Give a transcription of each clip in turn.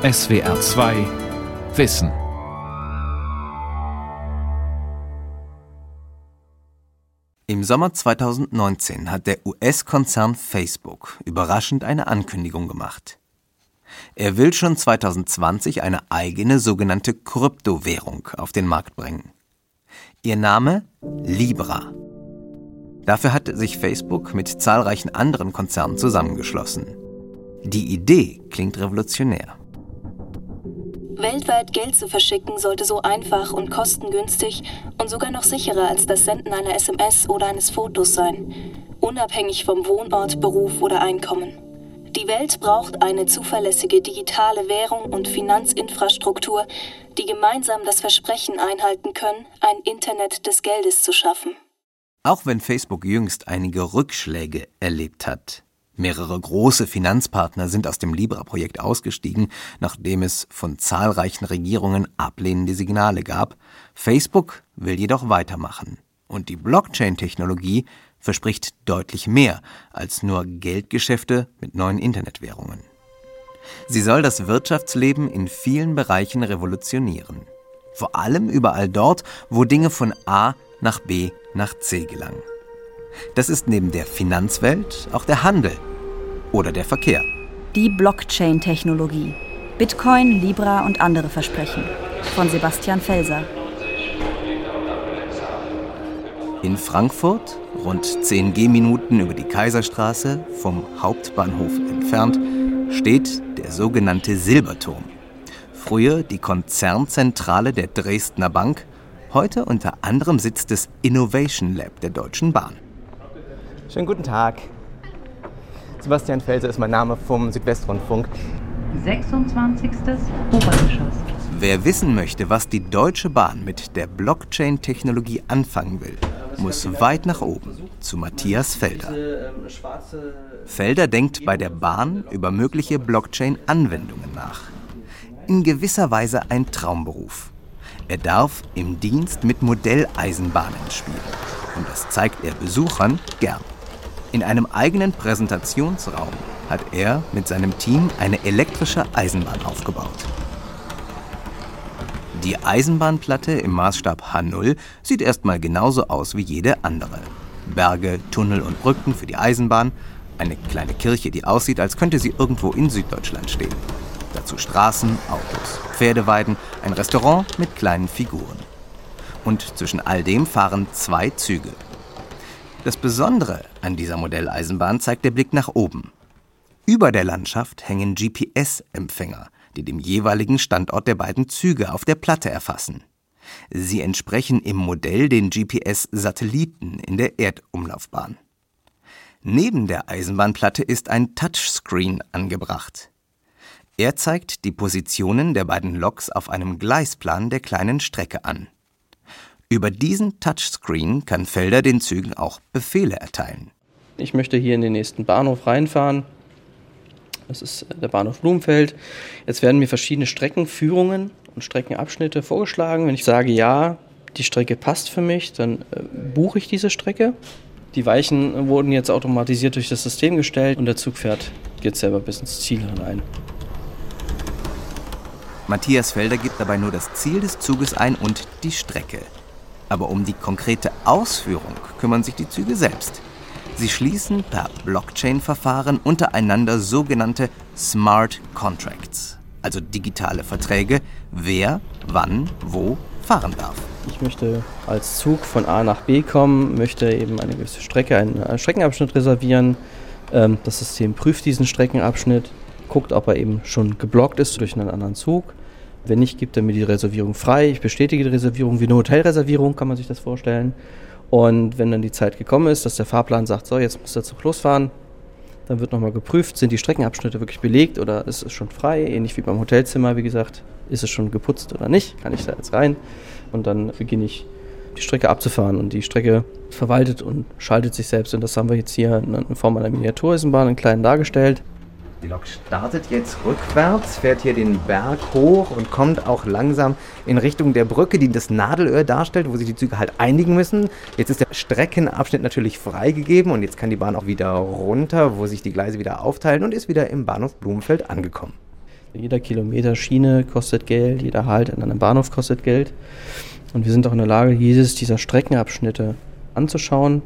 SWR 2 Wissen. Im Sommer 2019 hat der US-Konzern Facebook überraschend eine Ankündigung gemacht. Er will schon 2020 eine eigene sogenannte Kryptowährung auf den Markt bringen. Ihr Name Libra. Dafür hat sich Facebook mit zahlreichen anderen Konzernen zusammengeschlossen. Die Idee klingt revolutionär. Weltweit Geld zu verschicken sollte so einfach und kostengünstig und sogar noch sicherer als das Senden einer SMS oder eines Fotos sein, unabhängig vom Wohnort, Beruf oder Einkommen. Die Welt braucht eine zuverlässige digitale Währung und Finanzinfrastruktur, die gemeinsam das Versprechen einhalten können, ein Internet des Geldes zu schaffen. Auch wenn Facebook jüngst einige Rückschläge erlebt hat, Mehrere große Finanzpartner sind aus dem Libra-Projekt ausgestiegen, nachdem es von zahlreichen Regierungen ablehnende Signale gab. Facebook will jedoch weitermachen. Und die Blockchain-Technologie verspricht deutlich mehr als nur Geldgeschäfte mit neuen Internetwährungen. Sie soll das Wirtschaftsleben in vielen Bereichen revolutionieren. Vor allem überall dort, wo Dinge von A nach B nach C gelangen. Das ist neben der Finanzwelt auch der Handel oder der Verkehr. Die Blockchain-Technologie. Bitcoin, Libra und andere Versprechen. Von Sebastian Felser. In Frankfurt, rund 10 Gehminuten über die Kaiserstraße, vom Hauptbahnhof entfernt, steht der sogenannte Silberturm. Früher die Konzernzentrale der Dresdner Bank, heute unter anderem Sitz des Innovation Lab der Deutschen Bahn. Schönen guten Tag. Sebastian Felser ist mein Name vom Südwestrundfunk. 26. Obergeschoss. Wer wissen möchte, was die Deutsche Bahn mit der Blockchain-Technologie anfangen will, muss weit nach oben zu Matthias Felder. Felder denkt bei der Bahn über mögliche Blockchain-Anwendungen nach. In gewisser Weise ein Traumberuf. Er darf im Dienst mit Modelleisenbahnen spielen. Und das zeigt er Besuchern gern. In einem eigenen Präsentationsraum hat er mit seinem Team eine elektrische Eisenbahn aufgebaut. Die Eisenbahnplatte im Maßstab H0 sieht erstmal genauso aus wie jede andere. Berge, Tunnel und Brücken für die Eisenbahn, eine kleine Kirche, die aussieht, als könnte sie irgendwo in Süddeutschland stehen. Dazu Straßen, Autos, Pferdeweiden, ein Restaurant mit kleinen Figuren. Und zwischen all dem fahren zwei Züge, das Besondere an dieser Modelleisenbahn zeigt der Blick nach oben. Über der Landschaft hängen GPS-Empfänger, die den jeweiligen Standort der beiden Züge auf der Platte erfassen. Sie entsprechen im Modell den GPS-Satelliten in der Erdumlaufbahn. Neben der Eisenbahnplatte ist ein Touchscreen angebracht. Er zeigt die Positionen der beiden Loks auf einem Gleisplan der kleinen Strecke an. Über diesen Touchscreen kann Felder den Zügen auch Befehle erteilen. Ich möchte hier in den nächsten Bahnhof reinfahren. Das ist äh, der Bahnhof Blumenfeld. Jetzt werden mir verschiedene Streckenführungen und Streckenabschnitte vorgeschlagen. Wenn ich sage, ja, die Strecke passt für mich, dann äh, buche ich diese Strecke. Die Weichen wurden jetzt automatisiert durch das System gestellt und der Zug fährt jetzt selber bis ins Ziel hinein. Matthias Felder gibt dabei nur das Ziel des Zuges ein und die Strecke. Aber um die konkrete Ausführung kümmern sich die Züge selbst. Sie schließen per Blockchain-Verfahren untereinander sogenannte Smart Contracts, also digitale Verträge, wer, wann, wo fahren darf. Ich möchte als Zug von A nach B kommen, möchte eben eine gewisse Strecke, einen Streckenabschnitt reservieren. Ähm, das System prüft diesen Streckenabschnitt, guckt, ob er eben schon geblockt ist durch einen anderen Zug wenn nicht, gibt er mir die Reservierung frei. Ich bestätige die Reservierung wie eine Hotelreservierung, kann man sich das vorstellen. Und wenn dann die Zeit gekommen ist, dass der Fahrplan sagt, so, jetzt muss der Zug losfahren, dann wird nochmal geprüft, sind die Streckenabschnitte wirklich belegt oder ist es schon frei? Ähnlich wie beim Hotelzimmer, wie gesagt, ist es schon geputzt oder nicht? Kann ich da jetzt rein? Und dann beginne ich die Strecke abzufahren und die Strecke verwaltet und schaltet sich selbst. Und das haben wir jetzt hier in Form einer Miniatureisenbahn in kleinen dargestellt. Die Lok startet jetzt rückwärts, fährt hier den Berg hoch und kommt auch langsam in Richtung der Brücke, die das Nadelöhr darstellt, wo sich die Züge halt einigen müssen. Jetzt ist der Streckenabschnitt natürlich freigegeben und jetzt kann die Bahn auch wieder runter, wo sich die Gleise wieder aufteilen und ist wieder im Bahnhof Blumenfeld angekommen. Jeder Kilometer Schiene kostet Geld, jeder Halt an einem Bahnhof kostet Geld. Und wir sind auch in der Lage, jedes dieser Streckenabschnitte anzuschauen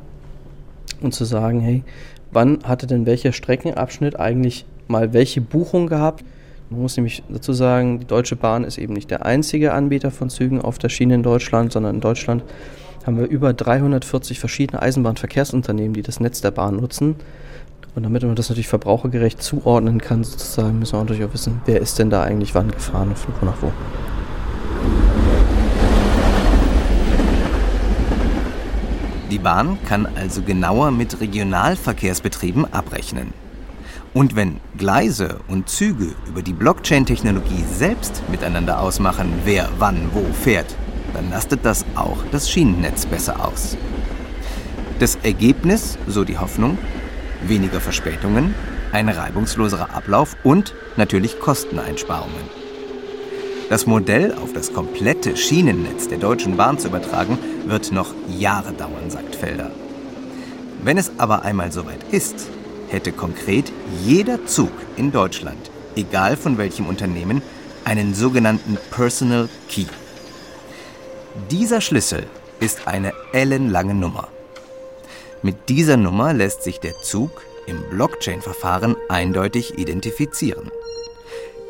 und zu sagen, hey, wann hatte denn welcher Streckenabschnitt eigentlich mal welche Buchung gehabt? Man muss nämlich dazu sagen, die Deutsche Bahn ist eben nicht der einzige Anbieter von Zügen auf der Schiene in Deutschland, sondern in Deutschland haben wir über 340 verschiedene Eisenbahnverkehrsunternehmen, die das Netz der Bahn nutzen. Und damit man das natürlich verbrauchergerecht zuordnen kann, sozusagen, müssen wir natürlich auch wissen, wer ist denn da eigentlich wann gefahren und von wo nach wo. Die Bahn kann also genauer mit Regionalverkehrsbetrieben abrechnen. Und wenn Gleise und Züge über die Blockchain-Technologie selbst miteinander ausmachen, wer wann wo fährt, dann lastet das auch das Schienennetz besser aus. Das Ergebnis, so die Hoffnung, weniger Verspätungen, ein reibungsloserer Ablauf und natürlich Kosteneinsparungen. Das Modell auf das komplette Schienennetz der Deutschen Bahn zu übertragen, wird noch Jahre dauern, sagt Felder. Wenn es aber einmal soweit ist, hätte konkret jeder Zug in Deutschland, egal von welchem Unternehmen, einen sogenannten Personal Key. Dieser Schlüssel ist eine ellenlange Nummer. Mit dieser Nummer lässt sich der Zug im Blockchain-Verfahren eindeutig identifizieren.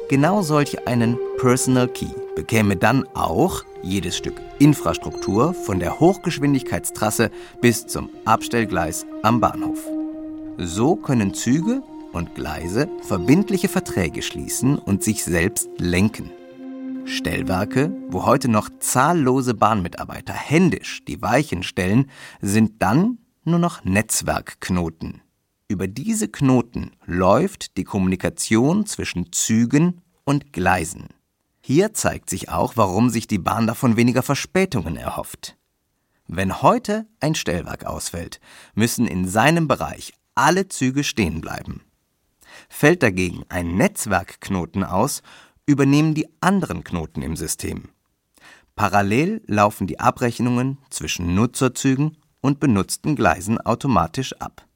Genau solch einen Personal Key bekäme dann auch jedes Stück Infrastruktur von der Hochgeschwindigkeitstrasse bis zum Abstellgleis am Bahnhof. So können Züge und Gleise verbindliche Verträge schließen und sich selbst lenken. Stellwerke, wo heute noch zahllose Bahnmitarbeiter händisch die Weichen stellen, sind dann nur noch Netzwerkknoten. Über diese Knoten läuft die Kommunikation zwischen Zügen und Gleisen. Hier zeigt sich auch, warum sich die Bahn davon weniger Verspätungen erhofft. Wenn heute ein Stellwerk ausfällt, müssen in seinem Bereich alle Züge stehen bleiben. Fällt dagegen ein Netzwerkknoten aus, übernehmen die anderen Knoten im System. Parallel laufen die Abrechnungen zwischen Nutzerzügen und benutzten Gleisen automatisch ab.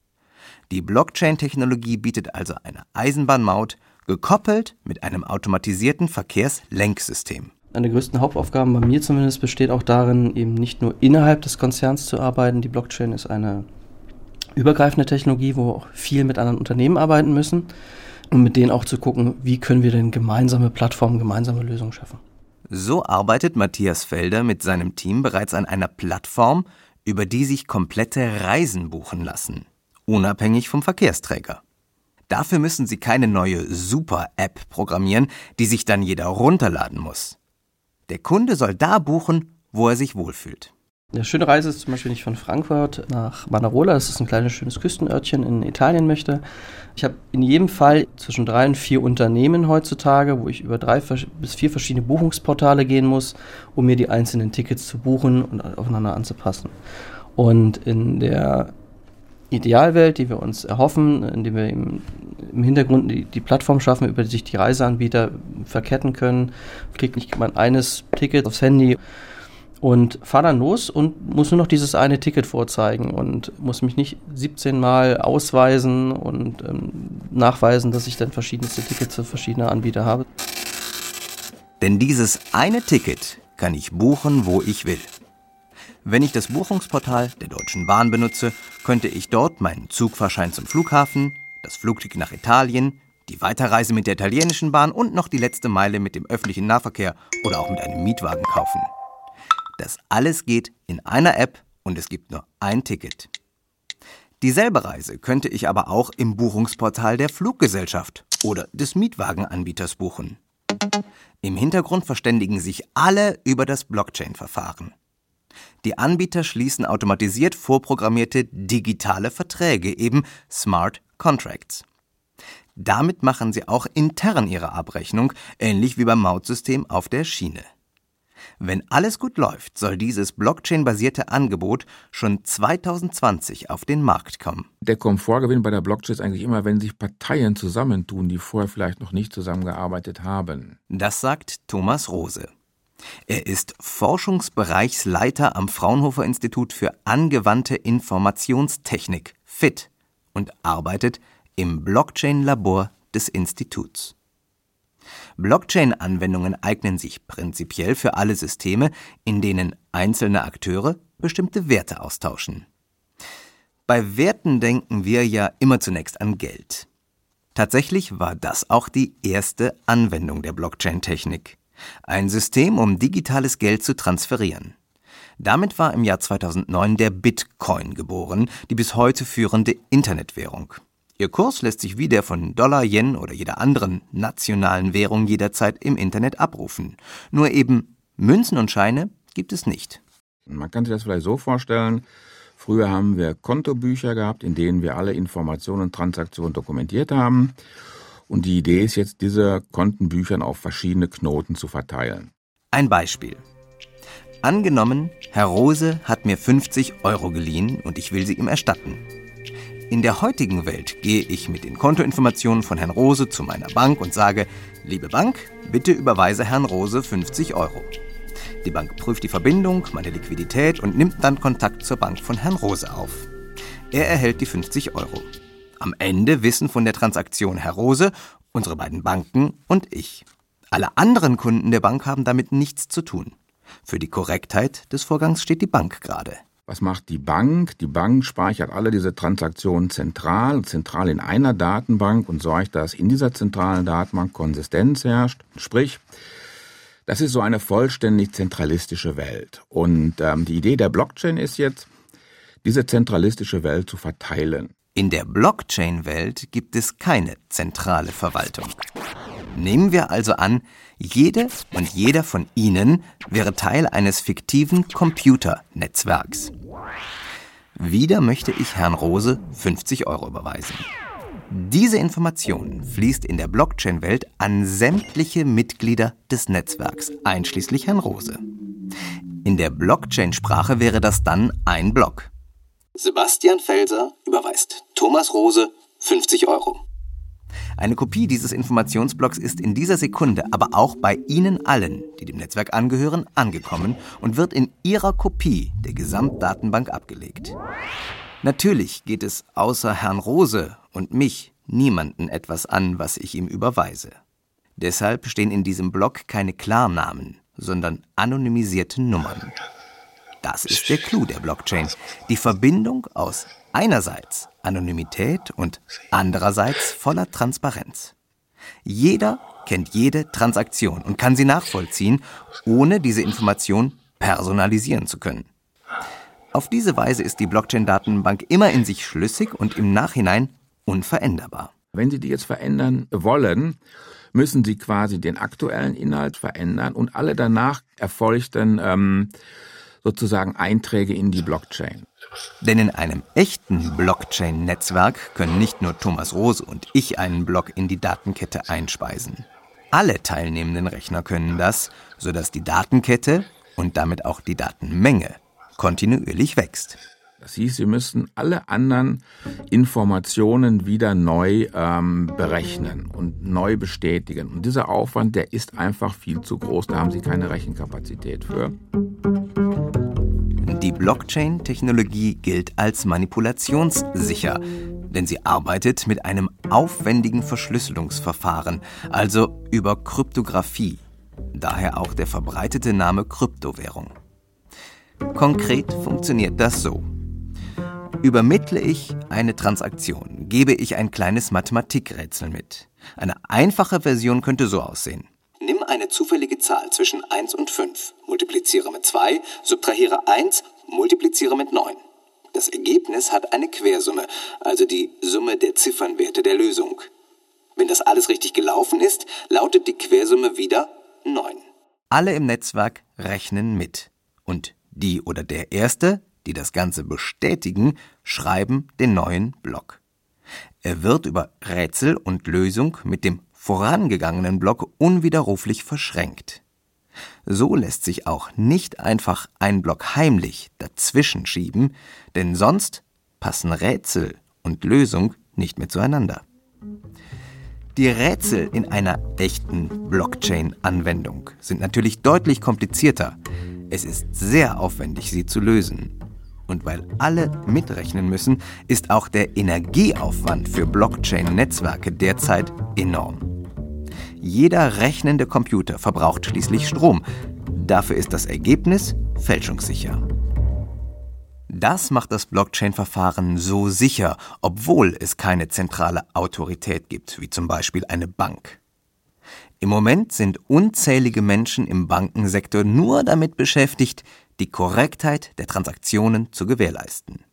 Die Blockchain-Technologie bietet also eine Eisenbahnmaut, gekoppelt mit einem automatisierten Verkehrslenksystem. Eine der größten Hauptaufgaben bei mir zumindest besteht auch darin, eben nicht nur innerhalb des Konzerns zu arbeiten. Die Blockchain ist eine übergreifende Technologie, wo auch viel mit anderen Unternehmen arbeiten müssen und mit denen auch zu gucken, wie können wir denn gemeinsame Plattformen, gemeinsame Lösungen schaffen. So arbeitet Matthias Felder mit seinem Team bereits an einer Plattform, über die sich komplette Reisen buchen lassen unabhängig vom Verkehrsträger. Dafür müssen Sie keine neue Super-App programmieren, die sich dann jeder runterladen muss. Der Kunde soll da buchen, wo er sich wohlfühlt. Eine schöne Reise ist zum Beispiel, wenn ich von Frankfurt nach Manarola, das ist ein kleines schönes Küstenörtchen in Italien möchte. Ich habe in jedem Fall zwischen drei und vier Unternehmen heutzutage, wo ich über drei bis vier verschiedene Buchungsportale gehen muss, um mir die einzelnen Tickets zu buchen und aufeinander anzupassen. Und in der Idealwelt, die wir uns erhoffen, indem wir im, im Hintergrund die, die, Plattform schaffen, über die sich die Reiseanbieter verketten können, kriegt nicht man eines Ticket aufs Handy und fahre dann los und muss nur noch dieses eine Ticket vorzeigen und muss mich nicht 17 Mal ausweisen und ähm, nachweisen, dass ich dann verschiedenste Tickets für verschiedene Anbieter habe. Denn dieses eine Ticket kann ich buchen, wo ich will. Wenn ich das Buchungsportal der Deutschen Bahn benutze, könnte ich dort meinen Zugfahrschein zum Flughafen, das Flugticket nach Italien, die Weiterreise mit der italienischen Bahn und noch die letzte Meile mit dem öffentlichen Nahverkehr oder auch mit einem Mietwagen kaufen. Das alles geht in einer App und es gibt nur ein Ticket. Dieselbe Reise könnte ich aber auch im Buchungsportal der Fluggesellschaft oder des Mietwagenanbieters buchen. Im Hintergrund verständigen sich alle über das Blockchain-Verfahren. Die Anbieter schließen automatisiert vorprogrammierte digitale Verträge, eben Smart Contracts. Damit machen sie auch intern ihre Abrechnung, ähnlich wie beim Mautsystem auf der Schiene. Wenn alles gut läuft, soll dieses Blockchain-basierte Angebot schon 2020 auf den Markt kommen. Der Komfortgewinn bei der Blockchain ist eigentlich immer, wenn sich Parteien zusammentun, die vorher vielleicht noch nicht zusammengearbeitet haben. Das sagt Thomas Rose. Er ist Forschungsbereichsleiter am Fraunhofer Institut für angewandte Informationstechnik FIT und arbeitet im Blockchain-Labor des Instituts. Blockchain-Anwendungen eignen sich prinzipiell für alle Systeme, in denen einzelne Akteure bestimmte Werte austauschen. Bei Werten denken wir ja immer zunächst an Geld. Tatsächlich war das auch die erste Anwendung der Blockchain-Technik. Ein System, um digitales Geld zu transferieren. Damit war im Jahr 2009 der Bitcoin geboren, die bis heute führende Internetwährung. Ihr Kurs lässt sich wie der von Dollar, Yen oder jeder anderen nationalen Währung jederzeit im Internet abrufen. Nur eben Münzen und Scheine gibt es nicht. Man kann sich das vielleicht so vorstellen, früher haben wir Kontobücher gehabt, in denen wir alle Informationen und Transaktionen dokumentiert haben. Und die Idee ist jetzt, diese Kontenbüchern auf verschiedene Knoten zu verteilen. Ein Beispiel. Angenommen, Herr Rose hat mir 50 Euro geliehen und ich will sie ihm erstatten. In der heutigen Welt gehe ich mit den Kontoinformationen von Herrn Rose zu meiner Bank und sage, liebe Bank, bitte überweise Herrn Rose 50 Euro. Die Bank prüft die Verbindung, meine Liquidität und nimmt dann Kontakt zur Bank von Herrn Rose auf. Er erhält die 50 Euro. Am Ende wissen von der Transaktion Herr Rose, unsere beiden Banken und ich. Alle anderen Kunden der Bank haben damit nichts zu tun. Für die Korrektheit des Vorgangs steht die Bank gerade. Was macht die Bank? Die Bank speichert alle diese Transaktionen zentral, zentral in einer Datenbank und sorgt, dass in dieser zentralen Datenbank Konsistenz herrscht. Sprich, das ist so eine vollständig zentralistische Welt. Und ähm, die Idee der Blockchain ist jetzt, diese zentralistische Welt zu verteilen. In der Blockchain-Welt gibt es keine zentrale Verwaltung. Nehmen wir also an, jede und jeder von Ihnen wäre Teil eines fiktiven Computernetzwerks. Wieder möchte ich Herrn Rose 50 Euro überweisen. Diese Information fließt in der Blockchain-Welt an sämtliche Mitglieder des Netzwerks, einschließlich Herrn Rose. In der Blockchain-Sprache wäre das dann ein Block. Sebastian Felser überweist Thomas Rose 50 Euro. Eine Kopie dieses Informationsblocks ist in dieser Sekunde aber auch bei Ihnen allen, die dem Netzwerk angehören, angekommen und wird in Ihrer Kopie der Gesamtdatenbank abgelegt. Natürlich geht es außer Herrn Rose und mich niemanden etwas an, was ich ihm überweise. Deshalb stehen in diesem Block keine Klarnamen, sondern anonymisierte Nummern. Das ist der Clou der Blockchain. Die Verbindung aus einerseits Anonymität und andererseits voller Transparenz. Jeder kennt jede Transaktion und kann sie nachvollziehen, ohne diese Information personalisieren zu können. Auf diese Weise ist die Blockchain-Datenbank immer in sich schlüssig und im Nachhinein unveränderbar. Wenn Sie die jetzt verändern wollen, müssen Sie quasi den aktuellen Inhalt verändern und alle danach erfolgten ähm, sozusagen Einträge in die Blockchain. Denn in einem echten Blockchain-Netzwerk können nicht nur Thomas Rose und ich einen Block in die Datenkette einspeisen. Alle teilnehmenden Rechner können das, sodass die Datenkette und damit auch die Datenmenge kontinuierlich wächst. Das hieß, Sie müssten alle anderen Informationen wieder neu ähm, berechnen und neu bestätigen. Und dieser Aufwand, der ist einfach viel zu groß. Da haben Sie keine Rechenkapazität für. Die Blockchain-Technologie gilt als manipulationssicher, denn sie arbeitet mit einem aufwendigen Verschlüsselungsverfahren, also über Kryptographie. Daher auch der verbreitete Name Kryptowährung. Konkret funktioniert das so. Übermittle ich eine Transaktion, gebe ich ein kleines Mathematikrätsel mit. Eine einfache Version könnte so aussehen. Eine zufällige Zahl zwischen 1 und 5, multipliziere mit 2, subtrahiere 1, multipliziere mit 9. Das Ergebnis hat eine Quersumme, also die Summe der Ziffernwerte der Lösung. Wenn das alles richtig gelaufen ist, lautet die Quersumme wieder 9. Alle im Netzwerk rechnen mit. Und die oder der Erste, die das Ganze bestätigen, schreiben den neuen Block. Er wird über Rätsel und Lösung mit dem vorangegangenen Block unwiderruflich verschränkt. So lässt sich auch nicht einfach ein Block heimlich dazwischen schieben, denn sonst passen Rätsel und Lösung nicht mehr zueinander. Die Rätsel in einer echten Blockchain-Anwendung sind natürlich deutlich komplizierter. Es ist sehr aufwendig, sie zu lösen. Und weil alle mitrechnen müssen, ist auch der Energieaufwand für Blockchain-Netzwerke derzeit enorm. Jeder rechnende Computer verbraucht schließlich Strom. Dafür ist das Ergebnis fälschungssicher. Das macht das Blockchain-Verfahren so sicher, obwohl es keine zentrale Autorität gibt, wie zum Beispiel eine Bank. Im Moment sind unzählige Menschen im Bankensektor nur damit beschäftigt, die Korrektheit der Transaktionen zu gewährleisten.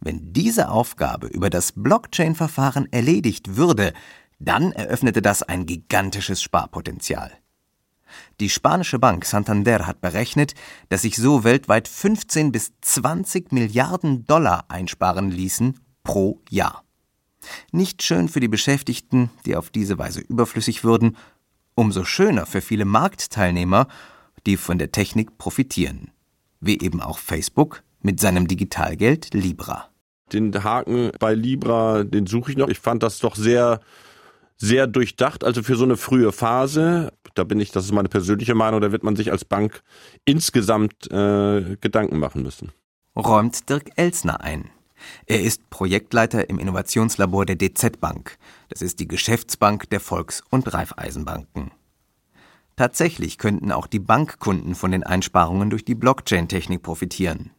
Wenn diese Aufgabe über das Blockchain-Verfahren erledigt würde, dann eröffnete das ein gigantisches Sparpotenzial. Die spanische Bank Santander hat berechnet, dass sich so weltweit 15 bis 20 Milliarden Dollar einsparen ließen pro Jahr. Nicht schön für die Beschäftigten, die auf diese Weise überflüssig würden, umso schöner für viele Marktteilnehmer, die von der Technik profitieren, wie eben auch Facebook mit seinem Digitalgeld Libra. Den Haken bei Libra, den suche ich noch. Ich fand das doch sehr sehr durchdacht, also für so eine frühe Phase. Da bin ich, das ist meine persönliche Meinung, da wird man sich als Bank insgesamt äh, Gedanken machen müssen. Räumt Dirk Elsner ein. Er ist Projektleiter im Innovationslabor der DZ Bank. Das ist die Geschäftsbank der Volks- und Raiffeisenbanken. Tatsächlich könnten auch die Bankkunden von den Einsparungen durch die Blockchain-Technik profitieren.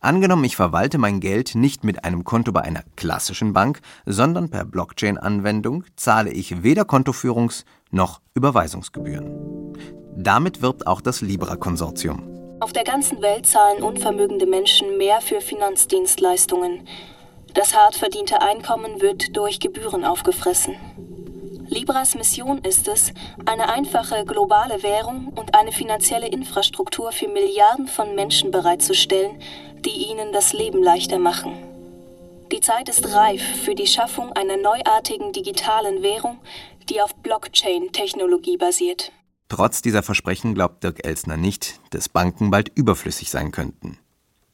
Angenommen, ich verwalte mein Geld nicht mit einem Konto bei einer klassischen Bank, sondern per Blockchain-Anwendung, zahle ich weder Kontoführungs- noch Überweisungsgebühren. Damit wirbt auch das Libra-Konsortium. Auf der ganzen Welt zahlen unvermögende Menschen mehr für Finanzdienstleistungen. Das hart verdiente Einkommen wird durch Gebühren aufgefressen. Libras Mission ist es, eine einfache globale Währung und eine finanzielle Infrastruktur für Milliarden von Menschen bereitzustellen, die ihnen das Leben leichter machen. Die Zeit ist reif für die Schaffung einer neuartigen digitalen Währung, die auf Blockchain-Technologie basiert. Trotz dieser Versprechen glaubt Dirk Elsner nicht, dass Banken bald überflüssig sein könnten.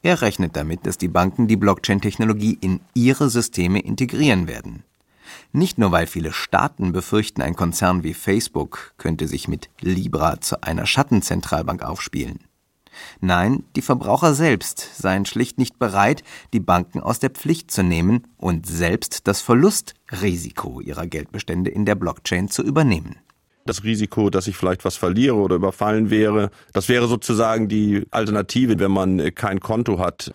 Er rechnet damit, dass die Banken die Blockchain-Technologie in ihre Systeme integrieren werden. Nicht nur, weil viele Staaten befürchten, ein Konzern wie Facebook könnte sich mit Libra zu einer Schattenzentralbank aufspielen. Nein, die Verbraucher selbst seien schlicht nicht bereit, die Banken aus der Pflicht zu nehmen und selbst das Verlustrisiko ihrer Geldbestände in der Blockchain zu übernehmen das Risiko, dass ich vielleicht was verliere oder überfallen wäre. Das wäre sozusagen die Alternative, wenn man kein Konto hat.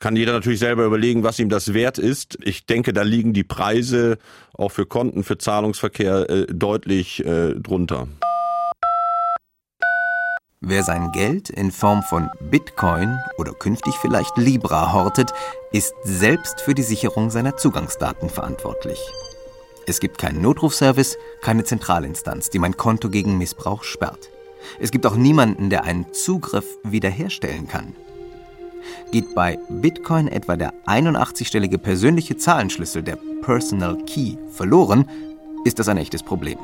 Kann jeder natürlich selber überlegen, was ihm das wert ist. Ich denke, da liegen die Preise auch für Konten, für Zahlungsverkehr äh, deutlich äh, drunter. Wer sein Geld in Form von Bitcoin oder künftig vielleicht Libra hortet, ist selbst für die Sicherung seiner Zugangsdaten verantwortlich. Es gibt keinen Notrufservice, keine Zentralinstanz, die mein Konto gegen Missbrauch sperrt. Es gibt auch niemanden, der einen Zugriff wiederherstellen kann. Geht bei Bitcoin etwa der 81-stellige persönliche Zahlenschlüssel, der Personal Key, verloren, ist das ein echtes Problem.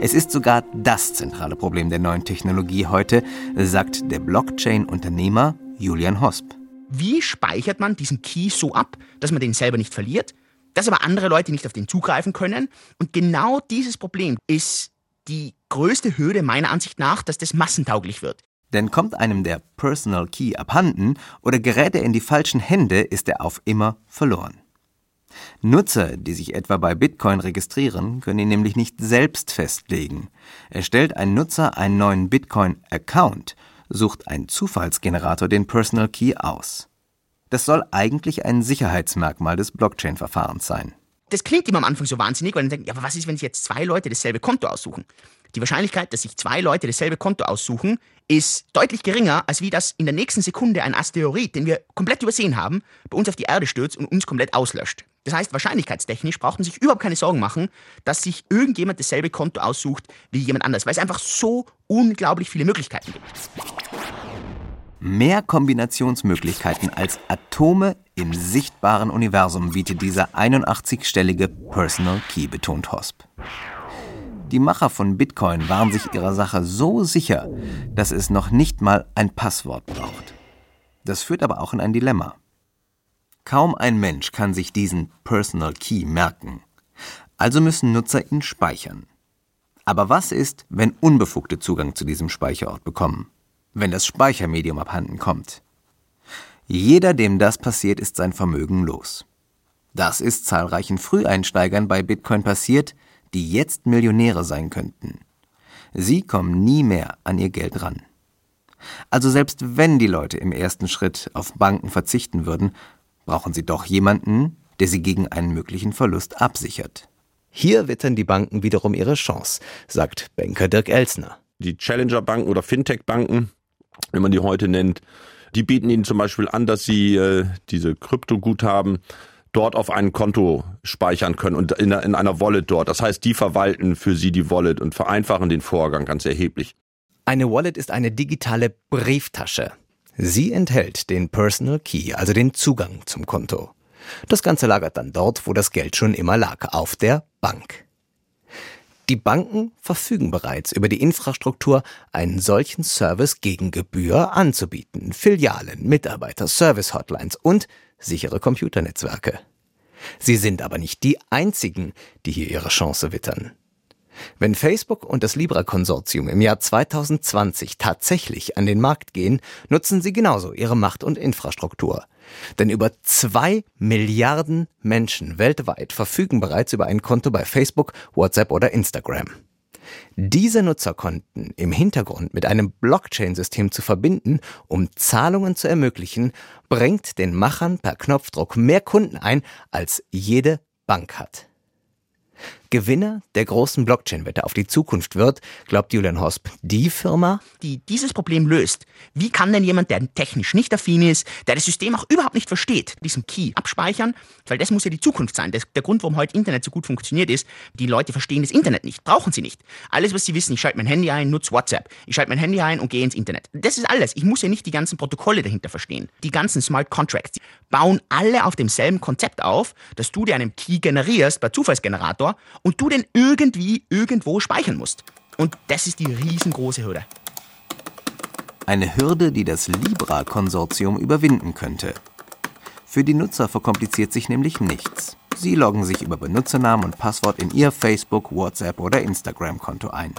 Es ist sogar das zentrale Problem der neuen Technologie heute, sagt der Blockchain-Unternehmer Julian Hosp. Wie speichert man diesen Key so ab, dass man den selber nicht verliert? dass aber andere Leute nicht auf den zugreifen können. Und genau dieses Problem ist die größte Hürde meiner Ansicht nach, dass das massentauglich wird. Denn kommt einem der Personal Key abhanden oder gerät er in die falschen Hände, ist er auf immer verloren. Nutzer, die sich etwa bei Bitcoin registrieren, können ihn nämlich nicht selbst festlegen. Erstellt ein Nutzer einen neuen Bitcoin-Account, sucht ein Zufallsgenerator den Personal Key aus. Das soll eigentlich ein Sicherheitsmerkmal des Blockchain-Verfahrens sein. Das klingt immer am Anfang so wahnsinnig, weil man denkt, ja, aber was ist, wenn sich jetzt zwei Leute dasselbe Konto aussuchen? Die Wahrscheinlichkeit, dass sich zwei Leute dasselbe Konto aussuchen, ist deutlich geringer, als wie das in der nächsten Sekunde ein Asteroid, den wir komplett übersehen haben, bei uns auf die Erde stürzt und uns komplett auslöscht. Das heißt, wahrscheinlichkeitstechnisch braucht man sich überhaupt keine Sorgen machen, dass sich irgendjemand dasselbe Konto aussucht wie jemand anders, weil es einfach so unglaublich viele Möglichkeiten gibt. Mehr Kombinationsmöglichkeiten als Atome im sichtbaren Universum bietet dieser 81-stellige Personal Key, betont Hosp. Die Macher von Bitcoin waren sich ihrer Sache so sicher, dass es noch nicht mal ein Passwort braucht. Das führt aber auch in ein Dilemma. Kaum ein Mensch kann sich diesen Personal Key merken. Also müssen Nutzer ihn speichern. Aber was ist, wenn Unbefugte Zugang zu diesem Speicherort bekommen? wenn das Speichermedium abhanden kommt. Jeder, dem das passiert, ist sein Vermögen los. Das ist zahlreichen Früheinsteigern bei Bitcoin passiert, die jetzt Millionäre sein könnten. Sie kommen nie mehr an ihr Geld ran. Also selbst wenn die Leute im ersten Schritt auf Banken verzichten würden, brauchen sie doch jemanden, der sie gegen einen möglichen Verlust absichert. Hier wittern die Banken wiederum ihre Chance, sagt Banker Dirk Elsner. Die Challenger-Banken oder Fintech-Banken, wenn man die heute nennt, die bieten ihnen zum Beispiel an, dass sie äh, diese Kryptoguthaben dort auf ein Konto speichern können und in, in einer Wallet dort. Das heißt, die verwalten für sie die Wallet und vereinfachen den Vorgang ganz erheblich. Eine Wallet ist eine digitale Brieftasche. Sie enthält den Personal Key, also den Zugang zum Konto. Das Ganze lagert dann dort, wo das Geld schon immer lag, auf der Bank. Die Banken verfügen bereits über die Infrastruktur, einen solchen Service gegen Gebühr anzubieten. Filialen, Mitarbeiter, Service-Hotlines und sichere Computernetzwerke. Sie sind aber nicht die einzigen, die hier ihre Chance wittern. Wenn Facebook und das Libra-Konsortium im Jahr 2020 tatsächlich an den Markt gehen, nutzen sie genauso ihre Macht und Infrastruktur. Denn über zwei Milliarden Menschen weltweit verfügen bereits über ein Konto bei Facebook, WhatsApp oder Instagram. Diese Nutzerkonten im Hintergrund mit einem Blockchain-System zu verbinden, um Zahlungen zu ermöglichen, bringt den Machern per Knopfdruck mehr Kunden ein, als jede Bank hat. Gewinner der großen Blockchain-Wette auf die Zukunft wird, glaubt Julian Hosp, die Firma, die dieses Problem löst. Wie kann denn jemand, der technisch nicht affin ist, der das System auch überhaupt nicht versteht, diesen Key abspeichern? Weil das muss ja die Zukunft sein. Das, der Grund, warum heute Internet so gut funktioniert, ist, die Leute verstehen das Internet nicht, brauchen sie nicht. Alles, was sie wissen, ich schalte mein Handy ein, nutze WhatsApp. Ich schalte mein Handy ein und gehe ins Internet. Das ist alles. Ich muss ja nicht die ganzen Protokolle dahinter verstehen. Die ganzen Smart Contracts bauen alle auf demselben Konzept auf, dass du dir einen Key generierst bei Zufallsgenerator und du den irgendwie irgendwo speichern musst. Und das ist die riesengroße Hürde. Eine Hürde, die das Libra-Konsortium überwinden könnte. Für die Nutzer verkompliziert sich nämlich nichts. Sie loggen sich über Benutzernamen und Passwort in ihr Facebook, WhatsApp oder Instagram-Konto ein.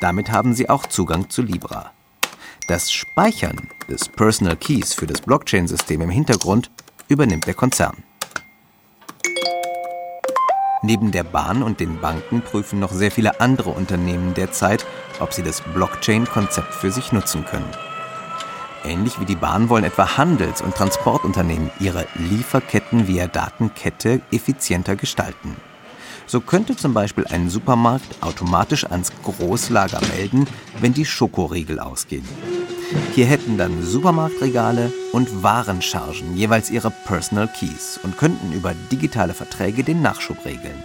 Damit haben sie auch Zugang zu Libra. Das Speichern des Personal Keys für das Blockchain-System im Hintergrund übernimmt der Konzern. Neben der Bahn und den Banken prüfen noch sehr viele andere Unternehmen derzeit, ob sie das Blockchain-Konzept für sich nutzen können. Ähnlich wie die Bahn wollen etwa Handels- und Transportunternehmen ihre Lieferketten via Datenkette effizienter gestalten. So könnte zum Beispiel ein Supermarkt automatisch ans Großlager melden, wenn die Schokoriegel ausgehen. Hier hätten dann Supermarktregale und Warenchargen jeweils ihre Personal Keys und könnten über digitale Verträge den Nachschub regeln.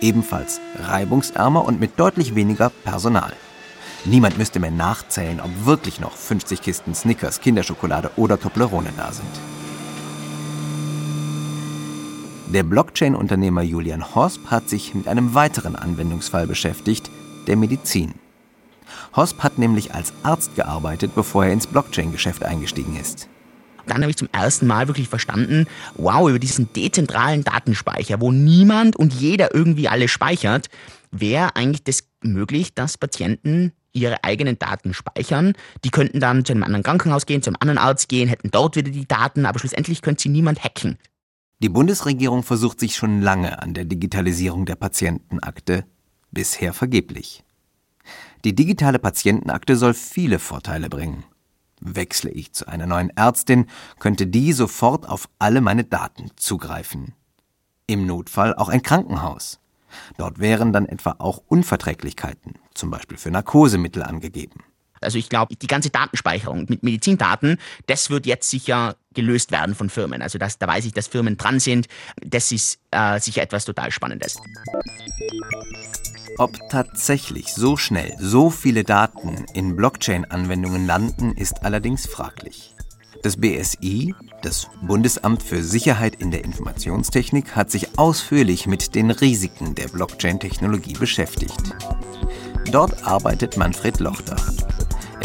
Ebenfalls reibungsärmer und mit deutlich weniger Personal. Niemand müsste mehr nachzählen, ob wirklich noch 50 Kisten Snickers, Kinderschokolade oder Toblerone da sind. Der Blockchain-Unternehmer Julian Hosp hat sich mit einem weiteren Anwendungsfall beschäftigt, der Medizin. Hosp hat nämlich als Arzt gearbeitet, bevor er ins Blockchain-Geschäft eingestiegen ist. Dann habe ich zum ersten Mal wirklich verstanden, wow, über diesen dezentralen Datenspeicher, wo niemand und jeder irgendwie alles speichert, wäre eigentlich das möglich, dass Patienten ihre eigenen Daten speichern. Die könnten dann zu einem anderen Krankenhaus gehen, zu einem anderen Arzt gehen, hätten dort wieder die Daten, aber schlussendlich könnte sie niemand hacken. Die Bundesregierung versucht sich schon lange an der Digitalisierung der Patientenakte, bisher vergeblich. Die digitale Patientenakte soll viele Vorteile bringen. Wechsle ich zu einer neuen Ärztin, könnte die sofort auf alle meine Daten zugreifen. Im Notfall auch ein Krankenhaus. Dort wären dann etwa auch Unverträglichkeiten, zum Beispiel für Narkosemittel, angegeben. Also ich glaube, die ganze Datenspeicherung mit Medizindaten, das wird jetzt sicher gelöst werden von Firmen. Also das, da weiß ich, dass Firmen dran sind. Das ist äh, sicher etwas total Spannendes. Ob tatsächlich so schnell so viele Daten in Blockchain-Anwendungen landen, ist allerdings fraglich. Das BSI, das Bundesamt für Sicherheit in der Informationstechnik, hat sich ausführlich mit den Risiken der Blockchain-Technologie beschäftigt. Dort arbeitet Manfred Lochter.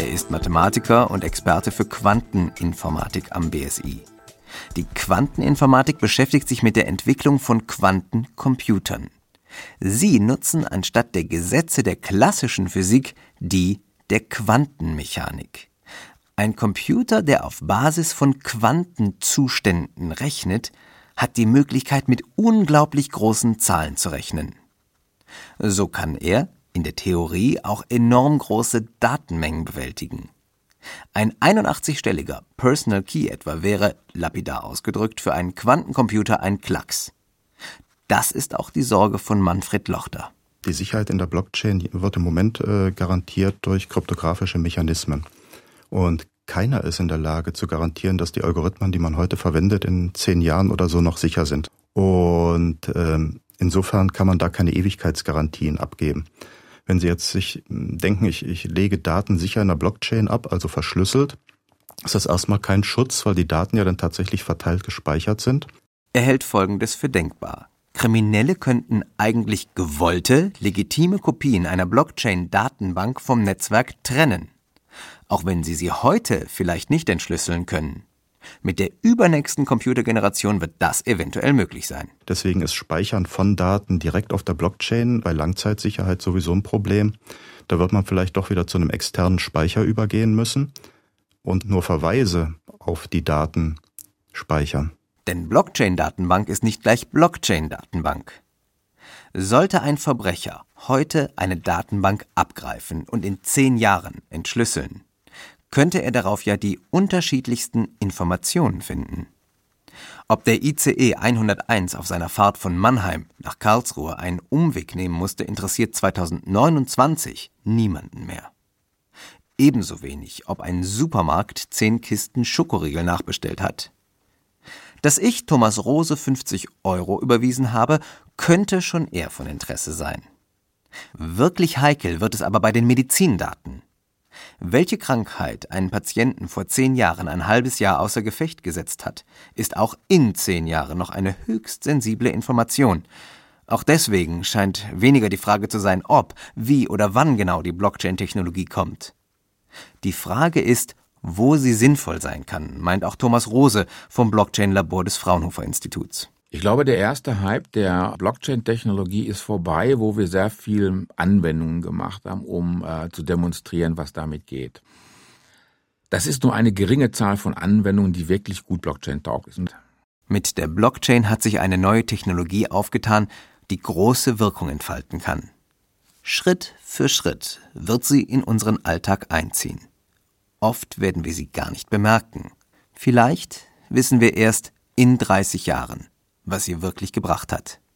Er ist Mathematiker und Experte für Quanteninformatik am BSI. Die Quanteninformatik beschäftigt sich mit der Entwicklung von Quantencomputern. Sie nutzen anstatt der Gesetze der klassischen Physik die der Quantenmechanik. Ein Computer, der auf Basis von Quantenzuständen rechnet, hat die Möglichkeit, mit unglaublich großen Zahlen zu rechnen. So kann er in der Theorie auch enorm große Datenmengen bewältigen. Ein 81-stelliger Personal Key etwa wäre, lapidar ausgedrückt, für einen Quantencomputer ein Klacks. Das ist auch die Sorge von Manfred Lochter. Die Sicherheit in der Blockchain wird im Moment äh, garantiert durch kryptografische Mechanismen. Und keiner ist in der Lage zu garantieren, dass die Algorithmen, die man heute verwendet, in zehn Jahren oder so noch sicher sind. Und ähm, insofern kann man da keine Ewigkeitsgarantien abgeben. Wenn Sie jetzt sich denken, ich, ich lege Daten sicher in der Blockchain ab, also verschlüsselt, ist das erstmal kein Schutz, weil die Daten ja dann tatsächlich verteilt gespeichert sind. Er hält Folgendes für denkbar. Kriminelle könnten eigentlich gewollte, legitime Kopien einer Blockchain-Datenbank vom Netzwerk trennen. Auch wenn sie sie heute vielleicht nicht entschlüsseln können. Mit der übernächsten Computergeneration wird das eventuell möglich sein. Deswegen ist Speichern von Daten direkt auf der Blockchain bei Langzeitsicherheit sowieso ein Problem. Da wird man vielleicht doch wieder zu einem externen Speicher übergehen müssen und nur Verweise auf die Daten speichern. Denn Blockchain-Datenbank ist nicht gleich Blockchain-Datenbank. Sollte ein Verbrecher heute eine Datenbank abgreifen und in zehn Jahren entschlüsseln, könnte er darauf ja die unterschiedlichsten Informationen finden. Ob der ICE 101 auf seiner Fahrt von Mannheim nach Karlsruhe einen Umweg nehmen musste, interessiert 2029 niemanden mehr. Ebenso wenig, ob ein Supermarkt zehn Kisten Schokoriegel nachbestellt hat. Dass ich Thomas Rose 50 Euro überwiesen habe, könnte schon eher von Interesse sein. Wirklich heikel wird es aber bei den Medizindaten. Welche Krankheit einen Patienten vor zehn Jahren ein halbes Jahr außer Gefecht gesetzt hat, ist auch in zehn Jahren noch eine höchst sensible Information. Auch deswegen scheint weniger die Frage zu sein, ob, wie oder wann genau die Blockchain-Technologie kommt. Die Frage ist, wo sie sinnvoll sein kann, meint auch Thomas Rose vom Blockchain-Labor des Fraunhofer Instituts. Ich glaube, der erste Hype der Blockchain-Technologie ist vorbei, wo wir sehr viel Anwendungen gemacht haben, um äh, zu demonstrieren, was damit geht. Das ist nur eine geringe Zahl von Anwendungen, die wirklich gut Blockchain-tauglich sind. Mit der Blockchain hat sich eine neue Technologie aufgetan, die große Wirkung entfalten kann. Schritt für Schritt wird sie in unseren Alltag einziehen. Oft werden wir sie gar nicht bemerken. Vielleicht wissen wir erst in 30 Jahren, was sie wirklich gebracht hat.